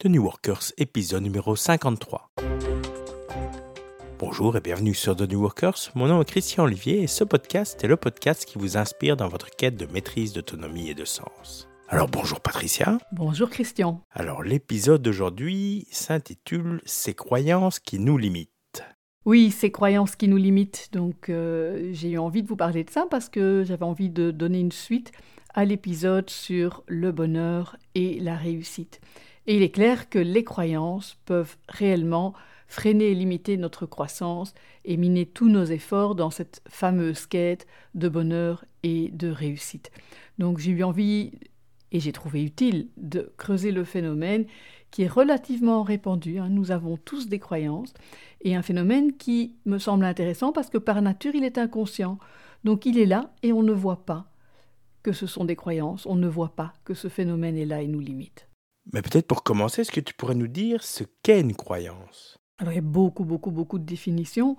de New Workers, épisode numéro 53. Bonjour et bienvenue sur The New Workers. Mon nom est Christian Olivier et ce podcast est le podcast qui vous inspire dans votre quête de maîtrise, d'autonomie et de sens. Alors bonjour Patricia. Bonjour Christian. Alors l'épisode d'aujourd'hui s'intitule Ces croyances qui nous limitent. Oui, ces croyances qui nous limitent. Donc euh, j'ai eu envie de vous parler de ça parce que j'avais envie de donner une suite à l'épisode sur le bonheur et la réussite. Et il est clair que les croyances peuvent réellement freiner et limiter notre croissance et miner tous nos efforts dans cette fameuse quête de bonheur et de réussite. Donc j'ai eu envie et j'ai trouvé utile de creuser le phénomène qui est relativement répandu. Hein. Nous avons tous des croyances et un phénomène qui me semble intéressant parce que par nature il est inconscient. Donc il est là et on ne voit pas que ce sont des croyances, on ne voit pas que ce phénomène est là et nous limite. Mais peut-être pour commencer, est-ce que tu pourrais nous dire ce qu'est une croyance? Alors il y a beaucoup, beaucoup, beaucoup de définitions.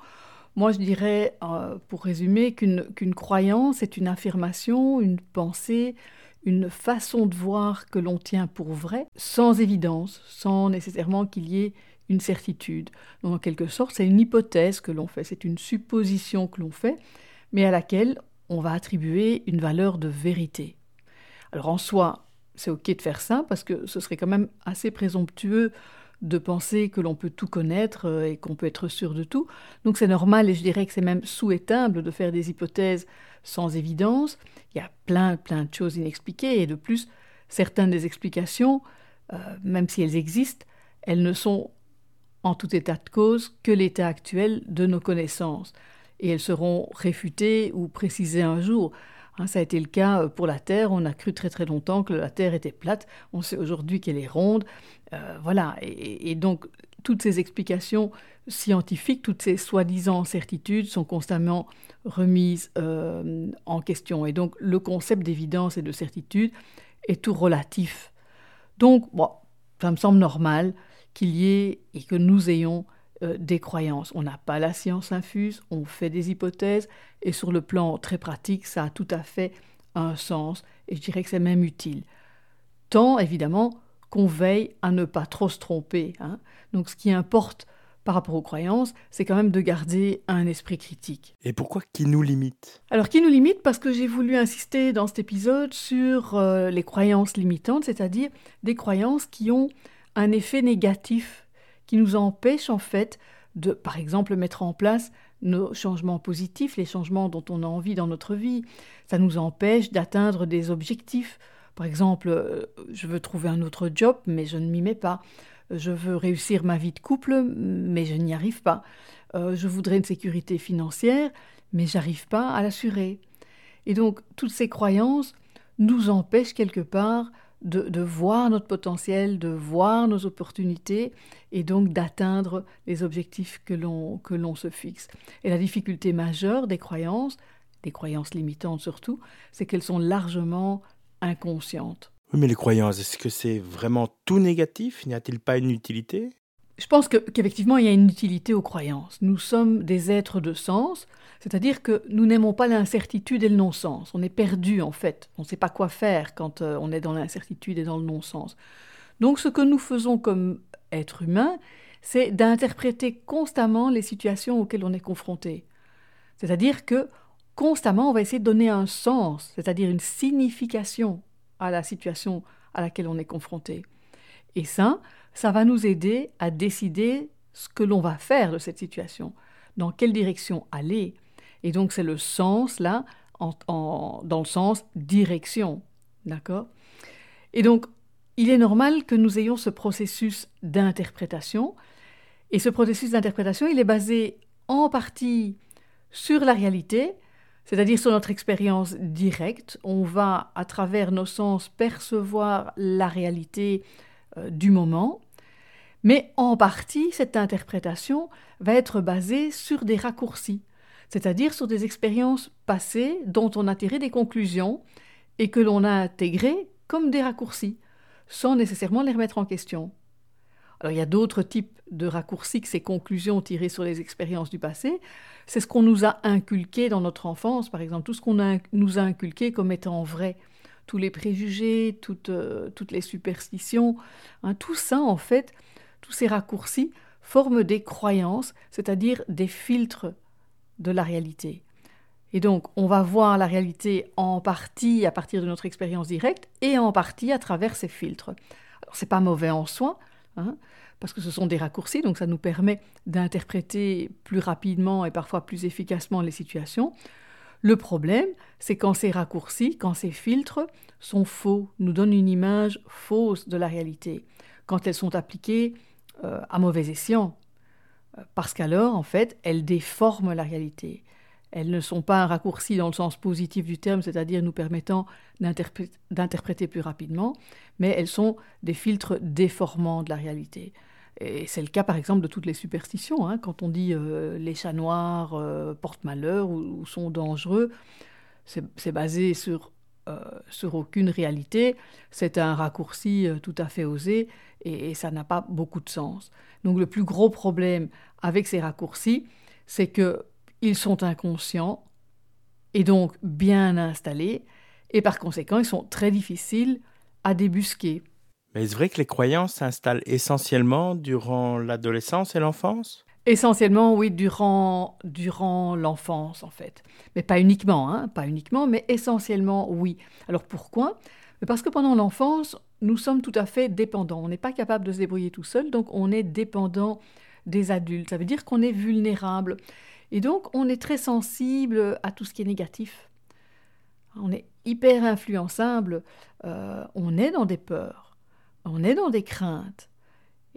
Moi, je dirais, euh, pour résumer, qu'une croyance est une affirmation, une pensée, une façon de voir que l'on tient pour vrai, sans évidence, sans nécessairement qu'il y ait une certitude. Donc, en quelque sorte, c'est une hypothèse que l'on fait, c'est une supposition que l'on fait, mais à laquelle on va attribuer une valeur de vérité. Alors en soi, c'est ok de faire ça parce que ce serait quand même assez présomptueux de penser que l'on peut tout connaître euh, et qu'on peut être sûr de tout. Donc c'est normal et je dirais que c'est même souhaitable de faire des hypothèses sans évidence. Il y a plein, plein de choses inexpliquées et de plus, certaines des explications, euh, même si elles existent, elles ne sont en tout état de cause que l'état actuel de nos connaissances et elles seront réfutées ou précisées un jour. Hein, ça a été le cas euh, pour la Terre. On a cru très très longtemps que la Terre était plate. On sait aujourd'hui qu'elle est ronde. Euh, voilà. Et, donc, toutes ces explications scientifiques, toutes ces soi-disant certitudes sont constamment remises euh, en question. Et donc, le concept d'évidence et de certitude est tout relatif. Donc, bon, ça me semble normal qu'il y ait et que nous ayons euh, des croyances. On n'a pas la science infuse, on fait des hypothèses, et sur le plan très pratique, ça a tout à fait un sens, et je dirais que c'est même utile. Tant, évidemment, qu'on veille à ne pas trop se tromper. Hein. Donc ce qui importe par rapport aux croyances, c'est quand même de garder un esprit critique. Et pourquoi qui nous limite? Alors qui nous limite? Parce que j'ai voulu insister dans cet épisode sur euh, les croyances limitantes, c'est-à-dire des croyances qui ont un effet négatif qui nous empêche en fait de, par exemple, mettre en place nos changements positifs, les changements dont on a envie dans notre vie. Ça nous empêche d'atteindre des objectifs. Par exemple, euh, je veux trouver un autre job, mais je ne m'y mets pas. Je veux réussir ma vie de couple, mais je n'y arrive pas. Euh, je voudrais une sécurité financière, mais j'arrive pas à l'assurer. Et donc, toutes ces croyances nous empêchent quelque part de, voir notre potentiel, de voir nos opportunités et donc d'atteindre les objectifs que l'on, se fixe. Et la difficulté majeure des croyances, des croyances limitantes surtout, c'est qu'elles sont largement inconscientes. Oui, mais les croyances, est-ce que c'est vraiment tout négatif? N'y a-t-il pas une utilité? Je pense qu'effectivement, il y a une utilité aux croyances. Nous sommes des êtres de sens, c'est-à-dire que nous n'aimons pas l'incertitude et le non-sens. On est perdu en fait. On ne sait pas quoi faire quand euh, on est dans l'incertitude et dans le non-sens. Donc ce que nous faisons comme êtres humains, c'est d'interpréter constamment les situations auxquelles on est confronté. C'est-à-dire que constamment, on va essayer de donner un sens, c'est-à-dire une signification à la situation à laquelle on est confronté. Et ça, ça va nous aider à décider ce que l'on va faire de cette situation, dans quelle direction aller, et donc c'est le sens là, dans le sens direction. D'accord? Et donc, il est normal que nous ayons ce processus d'interprétation. Et ce processus d'interprétation, il est basé en partie sur la réalité, c'est-à-dire sur notre expérience directe. On va, à travers nos sens, percevoir la réalité euh, du moment. Mais en partie, cette interprétation va être basée sur des raccourcis c'est-à-dire sur des expériences passées dont on a tiré des conclusions et que l'on a intégrées comme des raccourcis, sans nécessairement les remettre en question. Alors il y a d'autres types de raccourcis que ces conclusions tirées sur les expériences du passé. C'est ce qu'on nous a inculqué dans notre enfance, par exemple, tout ce qu'on nous a inculqué comme étant vrai, tous les préjugés, toutes, euh, toutes les superstitions, hein, tout ça en fait, tous ces raccourcis forment des croyances, c'est-à-dire des filtres de la réalité. Et donc, on va voir la réalité en partie à partir de notre expérience directe et en partie à travers ces filtres. Alors, c'est pas mauvais en soi, hein, parce que ce sont des raccourcis, donc ça nous permet d'interpréter plus rapidement et parfois plus efficacement les situations. Le problème, c'est quand ces raccourcis, quand ces filtres sont faux, nous donnent une image fausse de la réalité, quand elles sont appliquées euh, à mauvais escient, euh, parce qu'alors, en fait, elles déforment la réalité. Elles ne sont pas un raccourci dans le sens positif du terme, c'est-à-dire nous permettant d'interpréter plus rapidement, mais elles sont des filtres déformants de la réalité. Et c'est le cas par exemple de toutes les superstitions. Hein. Quand on dit euh, les chats noirs portent malheur ou, sont dangereux, c'est basé sur, sur aucune réalité. C'est un raccourci tout à fait osé et, et ça n'a pas beaucoup de sens. Donc le plus gros problème avec ces raccourcis, c'est que ils sont inconscients et donc bien installés, et par conséquent, ils sont très difficiles à débusquer. Mais est-ce vrai que les croyances s'installent essentiellement durant l'adolescence et l'enfance? Essentiellement, oui, durant, durant l'enfance, en fait. Mais pas uniquement, hein, pas uniquement, mais essentiellement, oui. Alors pourquoi? Parce que pendant l'enfance, nous sommes tout à fait dépendants. On n'est pas capable de se débrouiller tout seul, donc on est dépendant des adultes. Ça veut dire qu'on est vulnérable. Et donc, on est très sensible à tout ce qui est négatif. On est hyper influençable, euh, on est dans des peurs, on est dans des craintes.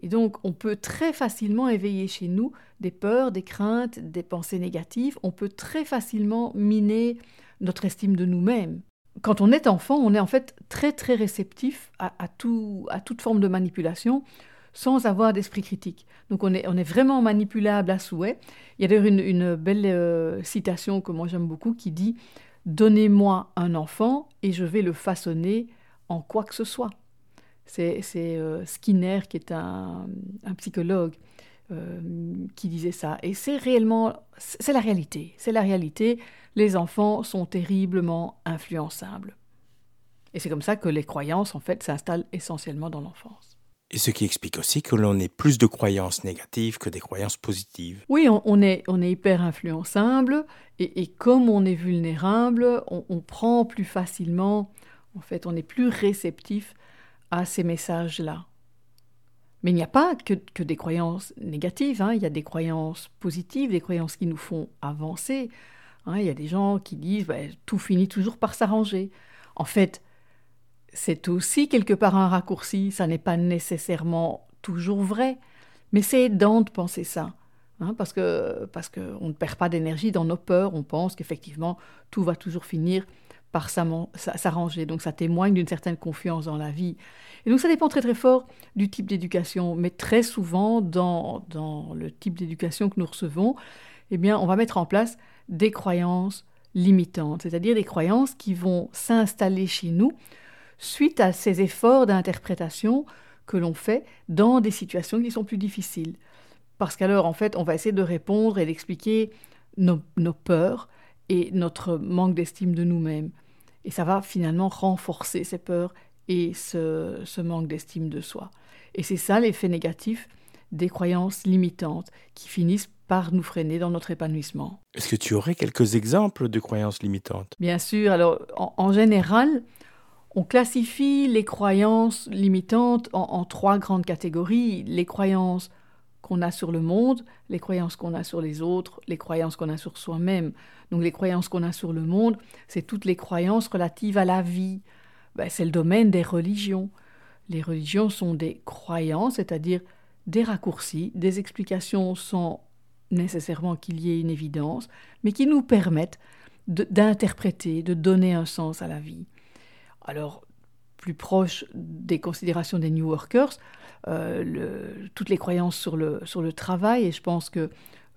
Et donc, on peut très facilement éveiller chez nous des peurs, des craintes, des pensées négatives. On peut très facilement miner notre estime de nous-mêmes. Quand on est enfant, on est en fait très très réceptif à, à toute forme de manipulation sans avoir d'esprit critique. Donc on est, on est vraiment manipulable à souhait. Il y a d'ailleurs une, belle euh, citation que moi j'aime beaucoup qui dit Donnez-moi un enfant et je vais le façonner en quoi que ce soit. C'est euh, Skinner qui est un, psychologue euh, qui disait ça. Et c'est réellement, c'est la réalité. C'est la réalité. Les enfants sont terriblement influençables. Et c'est comme ça que les croyances, en fait, s'installent essentiellement dans l'enfance. Et ce qui explique aussi que l'on ait plus de croyances négatives que des croyances positives. Oui, on, est, on est hyper influençable et, comme on est vulnérable, on, prend plus facilement, en fait, on est plus réceptif à ces messages-là. Mais il n'y a pas que, des croyances négatives, hein. il y a des croyances positives, des croyances qui nous font avancer. Hein. Il y a des gens qui disent bah, tout finit toujours par s'arranger. En fait, c'est aussi quelque part un raccourci, ça n'est pas nécessairement toujours vrai, mais c'est aidant de penser ça. Hein, parce que parce qu'on ne perd pas d'énergie dans nos peurs, on pense qu'effectivement tout va toujours finir par s'arranger. Donc ça témoigne d'une certaine confiance dans la vie. Et donc ça dépend très très fort du type d'éducation, mais très souvent dans, dans le type d'éducation que nous recevons, eh bien on va mettre en place des croyances limitantes, c'est-à-dire des croyances qui vont s'installer chez nous suite à ces efforts d'interprétation que l'on fait dans des situations qui sont plus difficiles. Parce qu'alors, en fait, on va essayer de répondre et d'expliquer nos, peurs et notre manque d'estime de nous-mêmes. Et ça va finalement renforcer ces peurs et ce, ce manque d'estime de soi. Et c'est ça l'effet négatif des croyances limitantes qui finissent par nous freiner dans notre épanouissement. Est-ce que tu aurais quelques exemples de croyances limitantes? Bien sûr. Alors, en général, on classifie les croyances limitantes en, trois grandes catégories. Les croyances qu'on a sur le monde, les croyances qu'on a sur les autres, les croyances qu'on a sur soi-même. Donc les croyances qu'on a sur le monde, c'est toutes les croyances relatives à la vie. Ben, c'est le domaine des religions. Les religions sont des croyances, c'est-à-dire des raccourcis, des explications sans nécessairement qu'il y ait une évidence, mais qui nous permettent d'interpréter, de donner un sens à la vie alors plus proche des considérations des New Workers, euh, toutes les croyances sur le, sur le travail, et je pense que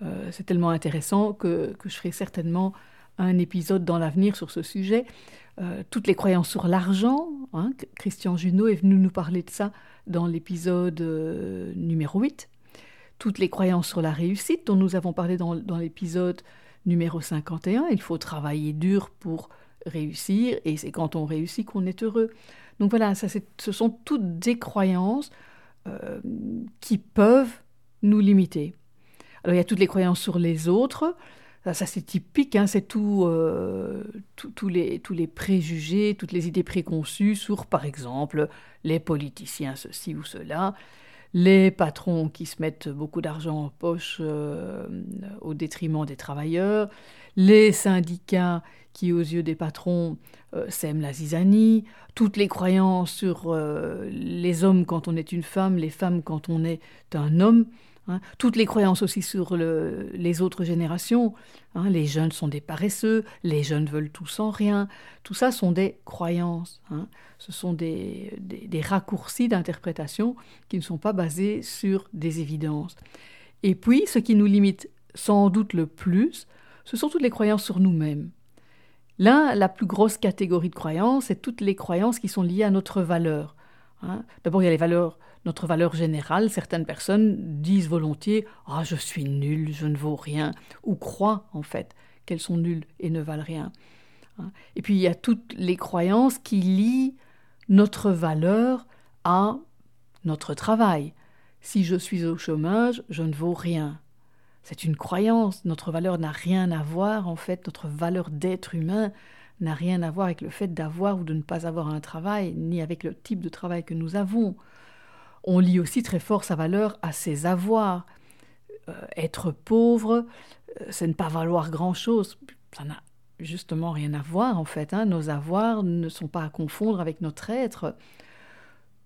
euh, c'est tellement intéressant que, que, je ferai certainement un épisode dans l'avenir sur ce sujet. Euh, toutes les croyances sur l'argent, hein, Christian Junot est venu nous parler de ça dans l'épisode numéro 8. Toutes les croyances sur la réussite dont nous avons parlé dans, dans l'épisode numéro 51. Il faut travailler dur pour réussir, et c'est quand on réussit qu'on est heureux. Donc voilà, ce sont toutes des croyances euh, qui peuvent nous limiter. Alors il y a toutes les croyances sur les autres, ça, c'est typique, hein, c'est euh, tous les, tous les préjugés, toutes les idées préconçues sur, par exemple, les politiciens, ceci ou cela, les patrons qui se mettent beaucoup d'argent en poche euh, au détriment des travailleurs, les syndicats qui, aux yeux des patrons, euh, sèment la zizanie, toutes les croyances sur les hommes quand on est une femme, les femmes quand on est un homme. Hein. Toutes les croyances aussi sur les autres générations. Hein. Les jeunes sont des paresseux, les jeunes veulent tout sans rien. Tout ça sont des croyances. Hein. Ce sont des raccourcis d'interprétation qui ne sont pas basés sur des évidences. Et puis, ce qui nous limite sans doute le plus, ce sont toutes les croyances sur nous-mêmes. Là, la plus grosse catégorie de croyances, c'est toutes les croyances qui sont liées à notre valeur. D'abord, il y a les valeurs notre valeur générale, certaines personnes disent volontiers Ah, je suis nul, je ne vaux rien, ou croient en fait qu'elles sont nulles et ne valent rien. Hein. Et puis il y a toutes les croyances qui lient notre valeur à notre travail. Si je suis au chômage, je ne vaux rien. C'est une croyance. Notre valeur n'a rien à voir, en fait, notre valeur d'être humain n'a rien à voir avec le fait d'avoir ou de ne pas avoir un travail, ni avec le type de travail que nous avons. On lit aussi très fort sa valeur à ses avoirs. Euh, être pauvre, euh, c'est ne pas valoir grand-chose. Ça n'a justement rien à voir en fait. Hein. Nos avoirs ne sont pas à confondre avec notre être.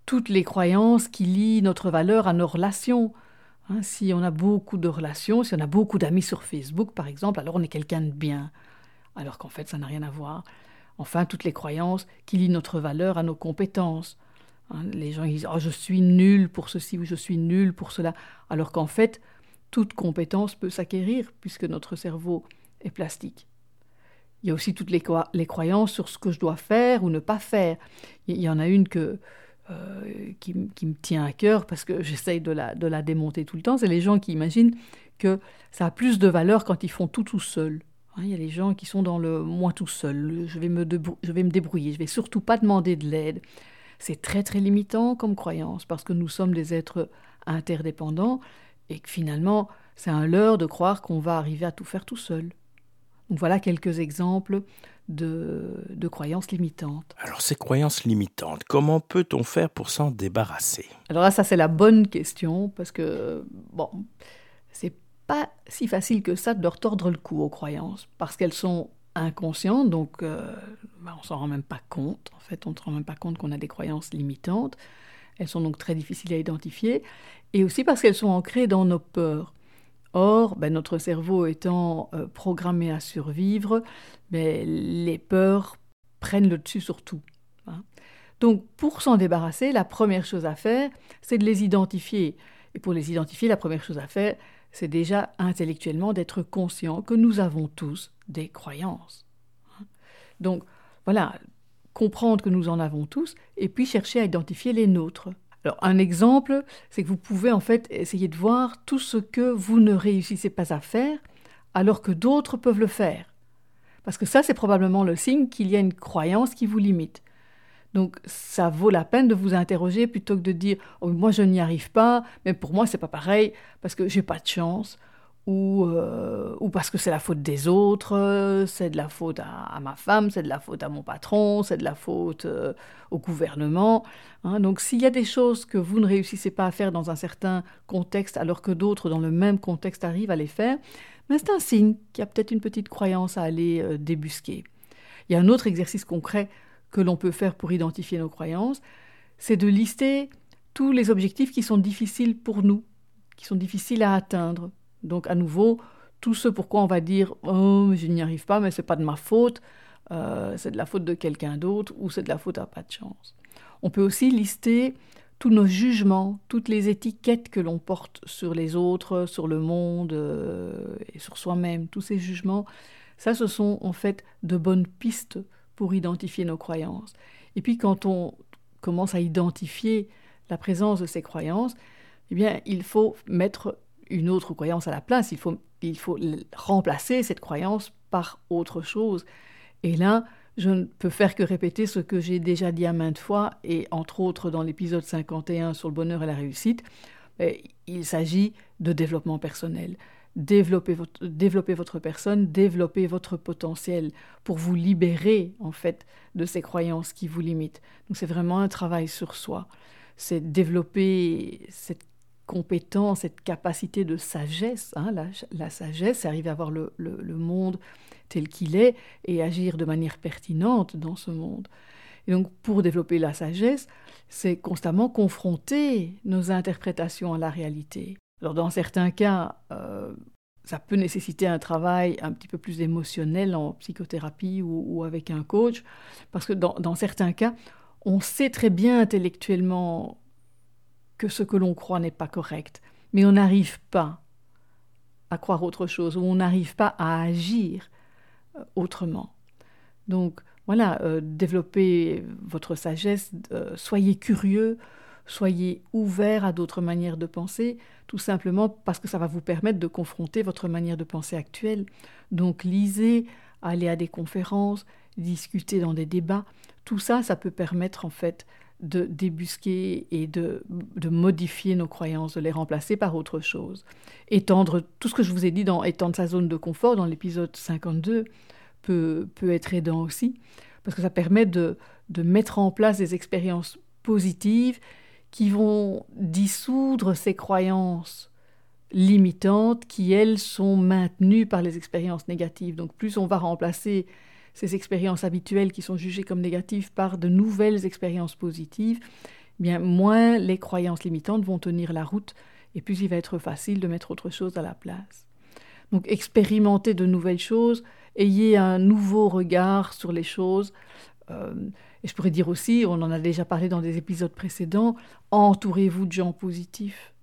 Toutes les croyances qui lient notre valeur à nos relations. Hein. si on a beaucoup de relations, si on a beaucoup d'amis sur Facebook par exemple, alors on est quelqu'un de bien. Alors qu'en fait ça n'a rien à voir. Enfin, toutes les croyances qui lient notre valeur à nos compétences. Hein, les gens disent oh, je suis nul pour ceci ou je suis nul pour cela, alors qu'en fait, toute compétence peut s'acquérir puisque notre cerveau est plastique. Il y a aussi toutes les, croyances sur ce que je dois faire ou ne pas faire. Il y en a une que, euh, qui, me tient à cœur parce que j'essaye de la, de la démonter tout le temps. C'est les gens qui imaginent que ça a plus de valeur quand ils font tout tout seuls. Hein, il y a les gens qui sont dans le moi tout seul, je vais me, je vais me débrouiller, je vais surtout pas demander de l'aide. C'est très très limitant comme croyance parce que nous sommes des êtres interdépendants et que finalement c'est un leurre de croire qu'on va arriver à tout faire tout seul. Donc voilà quelques exemples de, de croyances limitantes. Alors ces croyances limitantes, comment peut-on faire pour s'en débarrasser? Alors là, ça c'est la bonne question parce que bon, c'est pas si facile que ça de leur tordre le cou aux croyances parce qu'elles sont inconscient, donc euh, bah, on s'en rend même pas compte. En fait, on ne se rend même pas compte qu'on a des croyances limitantes. Elles sont donc très difficiles à identifier, et aussi parce qu'elles sont ancrées dans nos peurs. Or, ben, notre cerveau étant euh, programmé à survivre, ben, les peurs prennent le dessus sur tout. Hein. Donc, pour s'en débarrasser, la première chose à faire, c'est de les identifier. Et pour les identifier, la première chose à faire, c'est déjà intellectuellement d'être conscient que nous avons tous des croyances. Donc voilà, comprendre que nous en avons tous et puis chercher à identifier les nôtres. Alors un exemple, c'est que vous pouvez en fait essayer de voir tout ce que vous ne réussissez pas à faire alors que d'autres peuvent le faire. Parce que ça, c'est probablement le signe qu'il y a une croyance qui vous limite. Donc ça vaut la peine de vous interroger plutôt que de dire oh, moi je n'y arrive pas, mais pour moi c'est pas pareil parce que j'ai pas de chance ou, euh, ou parce que c'est la faute des autres, c'est de la faute à, ma femme, c'est de la faute à mon patron, c'est de la faute euh, au gouvernement. Hein. Donc s'il y a des choses que vous ne réussissez pas à faire dans un certain contexte alors que d'autres dans le même contexte arrivent à les faire, ben, c'est un signe qu'il y a peut-être une petite croyance à aller euh, débusquer. Il y a un autre exercice concret que l'on peut faire pour identifier nos croyances, c'est de lister tous les objectifs qui sont difficiles pour nous, qui sont difficiles à atteindre. Donc à nouveau, tout ce pourquoi on va dire oh je n'y arrive pas, mais c'est pas de ma faute, euh, c'est de la faute de quelqu'un d'autre ou c'est de la faute à pas de chance. On peut aussi lister tous nos jugements, toutes les étiquettes que l'on porte sur les autres, sur le monde euh, et sur soi-même, tous ces jugements. Ça, ce sont en fait de bonnes pistes pour identifier nos croyances. Et puis quand on commence à identifier la présence de ces croyances, eh bien, il faut mettre une autre croyance à la place, il faut, il faut remplacer cette croyance par autre chose. Et là, je ne peux faire que répéter ce que j'ai déjà dit à maintes fois, et entre autres dans l'épisode 51 sur le bonheur et la réussite. Il s'agit de développement personnel. Développer votre, développer votre personne, développer votre potentiel pour vous libérer en fait de ces croyances qui vous limitent. Donc c'est vraiment un travail sur soi. C'est développer cette compétence, cette capacité de sagesse. Hein, la, sagesse, c'est arriver à voir le, monde tel qu'il est et agir de manière pertinente dans ce monde. Et donc, pour développer la sagesse, c'est constamment confronter nos interprétations à la réalité. Alors, dans certains cas, euh, ça peut nécessiter un travail un petit peu plus émotionnel en psychothérapie ou, avec un coach, parce que dans certains cas, on sait très bien intellectuellement que ce que l'on croit n'est pas correct, mais on n'arrive pas à croire autre chose, ou on n'arrive pas à agir euh, autrement. Donc voilà, euh, développez votre sagesse, euh, soyez curieux, soyez ouvert à d'autres manières de penser, tout simplement parce que ça va vous permettre de confronter votre manière de penser actuelle. Donc lisez, allez à des conférences, discutez dans des débats, tout ça, ça peut permettre en fait de débusquer et de, de, modifier nos croyances, de les remplacer par autre chose. Étendre tout ce que je vous ai dit dans étendre sa zone de confort dans l'épisode 52 peut, peut être aidant aussi, parce que ça permet de, de mettre en place des expériences positives qui vont dissoudre ces croyances limitantes qui, elles, sont maintenues par les expériences négatives. Donc plus on va remplacer ces expériences habituelles qui sont jugées comme négatives par de nouvelles expériences positives, eh bien moins les croyances limitantes vont tenir la route et plus il va être facile de mettre autre chose à la place. Donc expérimentez de nouvelles choses, ayez un nouveau regard sur les choses. Euh, et je pourrais dire aussi, on en a déjà parlé dans des épisodes précédents, entourez-vous de gens positifs.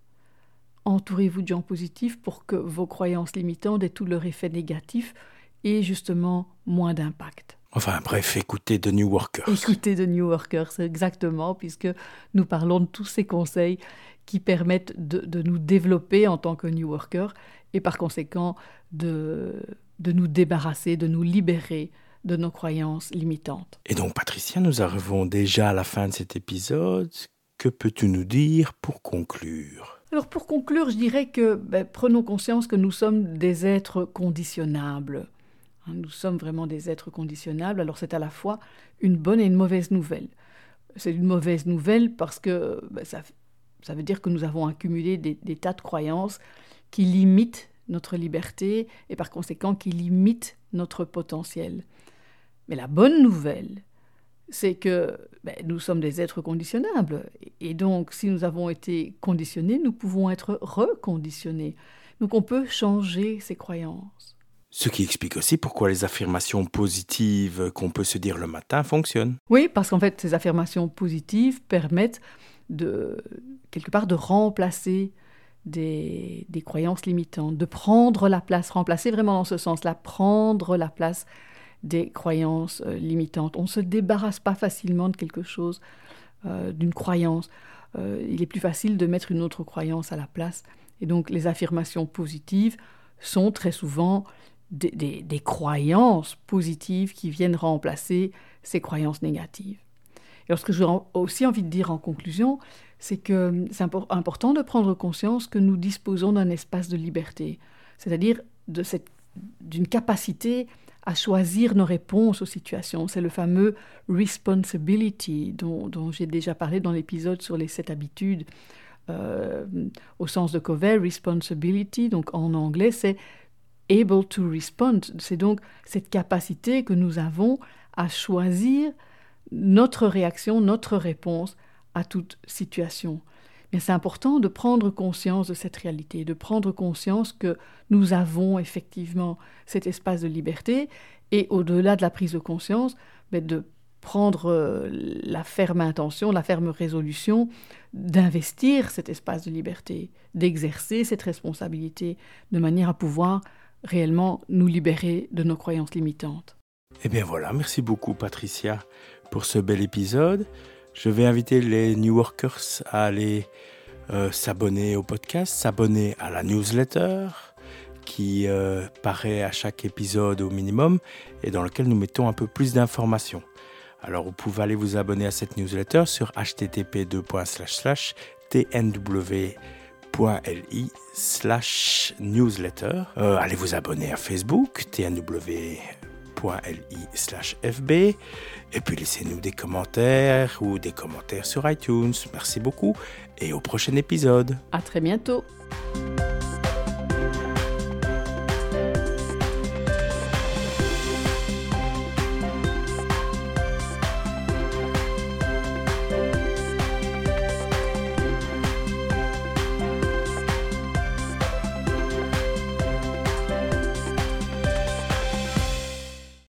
Entourez-vous de gens positifs pour que vos croyances limitantes aient tout leur effet négatif et justement moins d'impact. Enfin bref, écoutez The New Workers. Écoutez The New Workers, exactement, puisque nous parlons de tous ces conseils qui permettent de, nous développer en tant que New Worker et par conséquent de, de nous débarrasser, de nous libérer de nos croyances limitantes. Et donc Patricia, nous arrivons déjà à la fin de cet épisode. Que peux-tu nous dire pour conclure? Alors pour conclure, je dirais que ben, prenons conscience que nous sommes des êtres conditionnables. Hein, nous sommes vraiment des êtres conditionnables, alors c'est à la fois une bonne et une mauvaise nouvelle. C'est une mauvaise nouvelle parce que ben, ça, veut dire que nous avons accumulé des, des, tas de croyances qui limitent notre liberté et par conséquent qui limitent notre potentiel. Mais la bonne nouvelle, c'est que ben, nous sommes des êtres conditionnables. Et donc, si nous avons été conditionnés, nous pouvons être reconditionnés. Donc, on peut changer ses croyances. Ce qui explique aussi pourquoi les affirmations positives qu'on peut se dire le matin fonctionnent. Oui, parce qu'en fait, ces affirmations positives permettent de, quelque part, de remplacer des, des, croyances limitantes, de prendre la place, remplacer vraiment dans ce sens-là, prendre la place des croyances euh, limitantes. On ne se débarrasse pas facilement de quelque chose, euh, d'une croyance. Euh, il est plus facile de mettre une autre croyance à la place. Et donc les affirmations positives sont très souvent des, croyances positives qui viennent remplacer ces croyances négatives. Et ce que j'ai aussi envie de dire en conclusion, c'est que c'est important de prendre conscience que nous disposons d'un espace de liberté, c'est-à-dire d'une capacité à choisir nos réponses aux situations. C'est le fameux responsibility dont, j'ai déjà parlé dans l'épisode sur les sept habitudes. Euh, au sens de Covey, responsibility, donc en anglais, c'est able to respond. C'est donc cette capacité que nous avons à choisir notre réaction, notre réponse à toute situation. Mais c'est important de prendre conscience de cette réalité, de prendre conscience que nous avons effectivement cet espace de liberté et au-delà de la prise de conscience, mais de prendre euh, la ferme intention, la ferme résolution d'investir cet espace de liberté, d'exercer cette responsabilité de manière à pouvoir réellement nous libérer de nos croyances limitantes. Eh bien voilà, merci beaucoup Patricia pour ce bel épisode. Je vais inviter les New Workers à aller euh, s'abonner au podcast, s'abonner à la newsletter qui euh, paraît à chaque épisode au minimum et dans lequel nous mettons un peu plus d'informations. Alors vous pouvez aller vous abonner à cette newsletter sur http://tnw.li slash newsletter. Euh, allez vous abonner à Facebook, tnw.li slash fb. Et puis laissez-nous des commentaires ou des commentaires sur iTunes. Merci beaucoup et au prochain épisode. À très bientôt.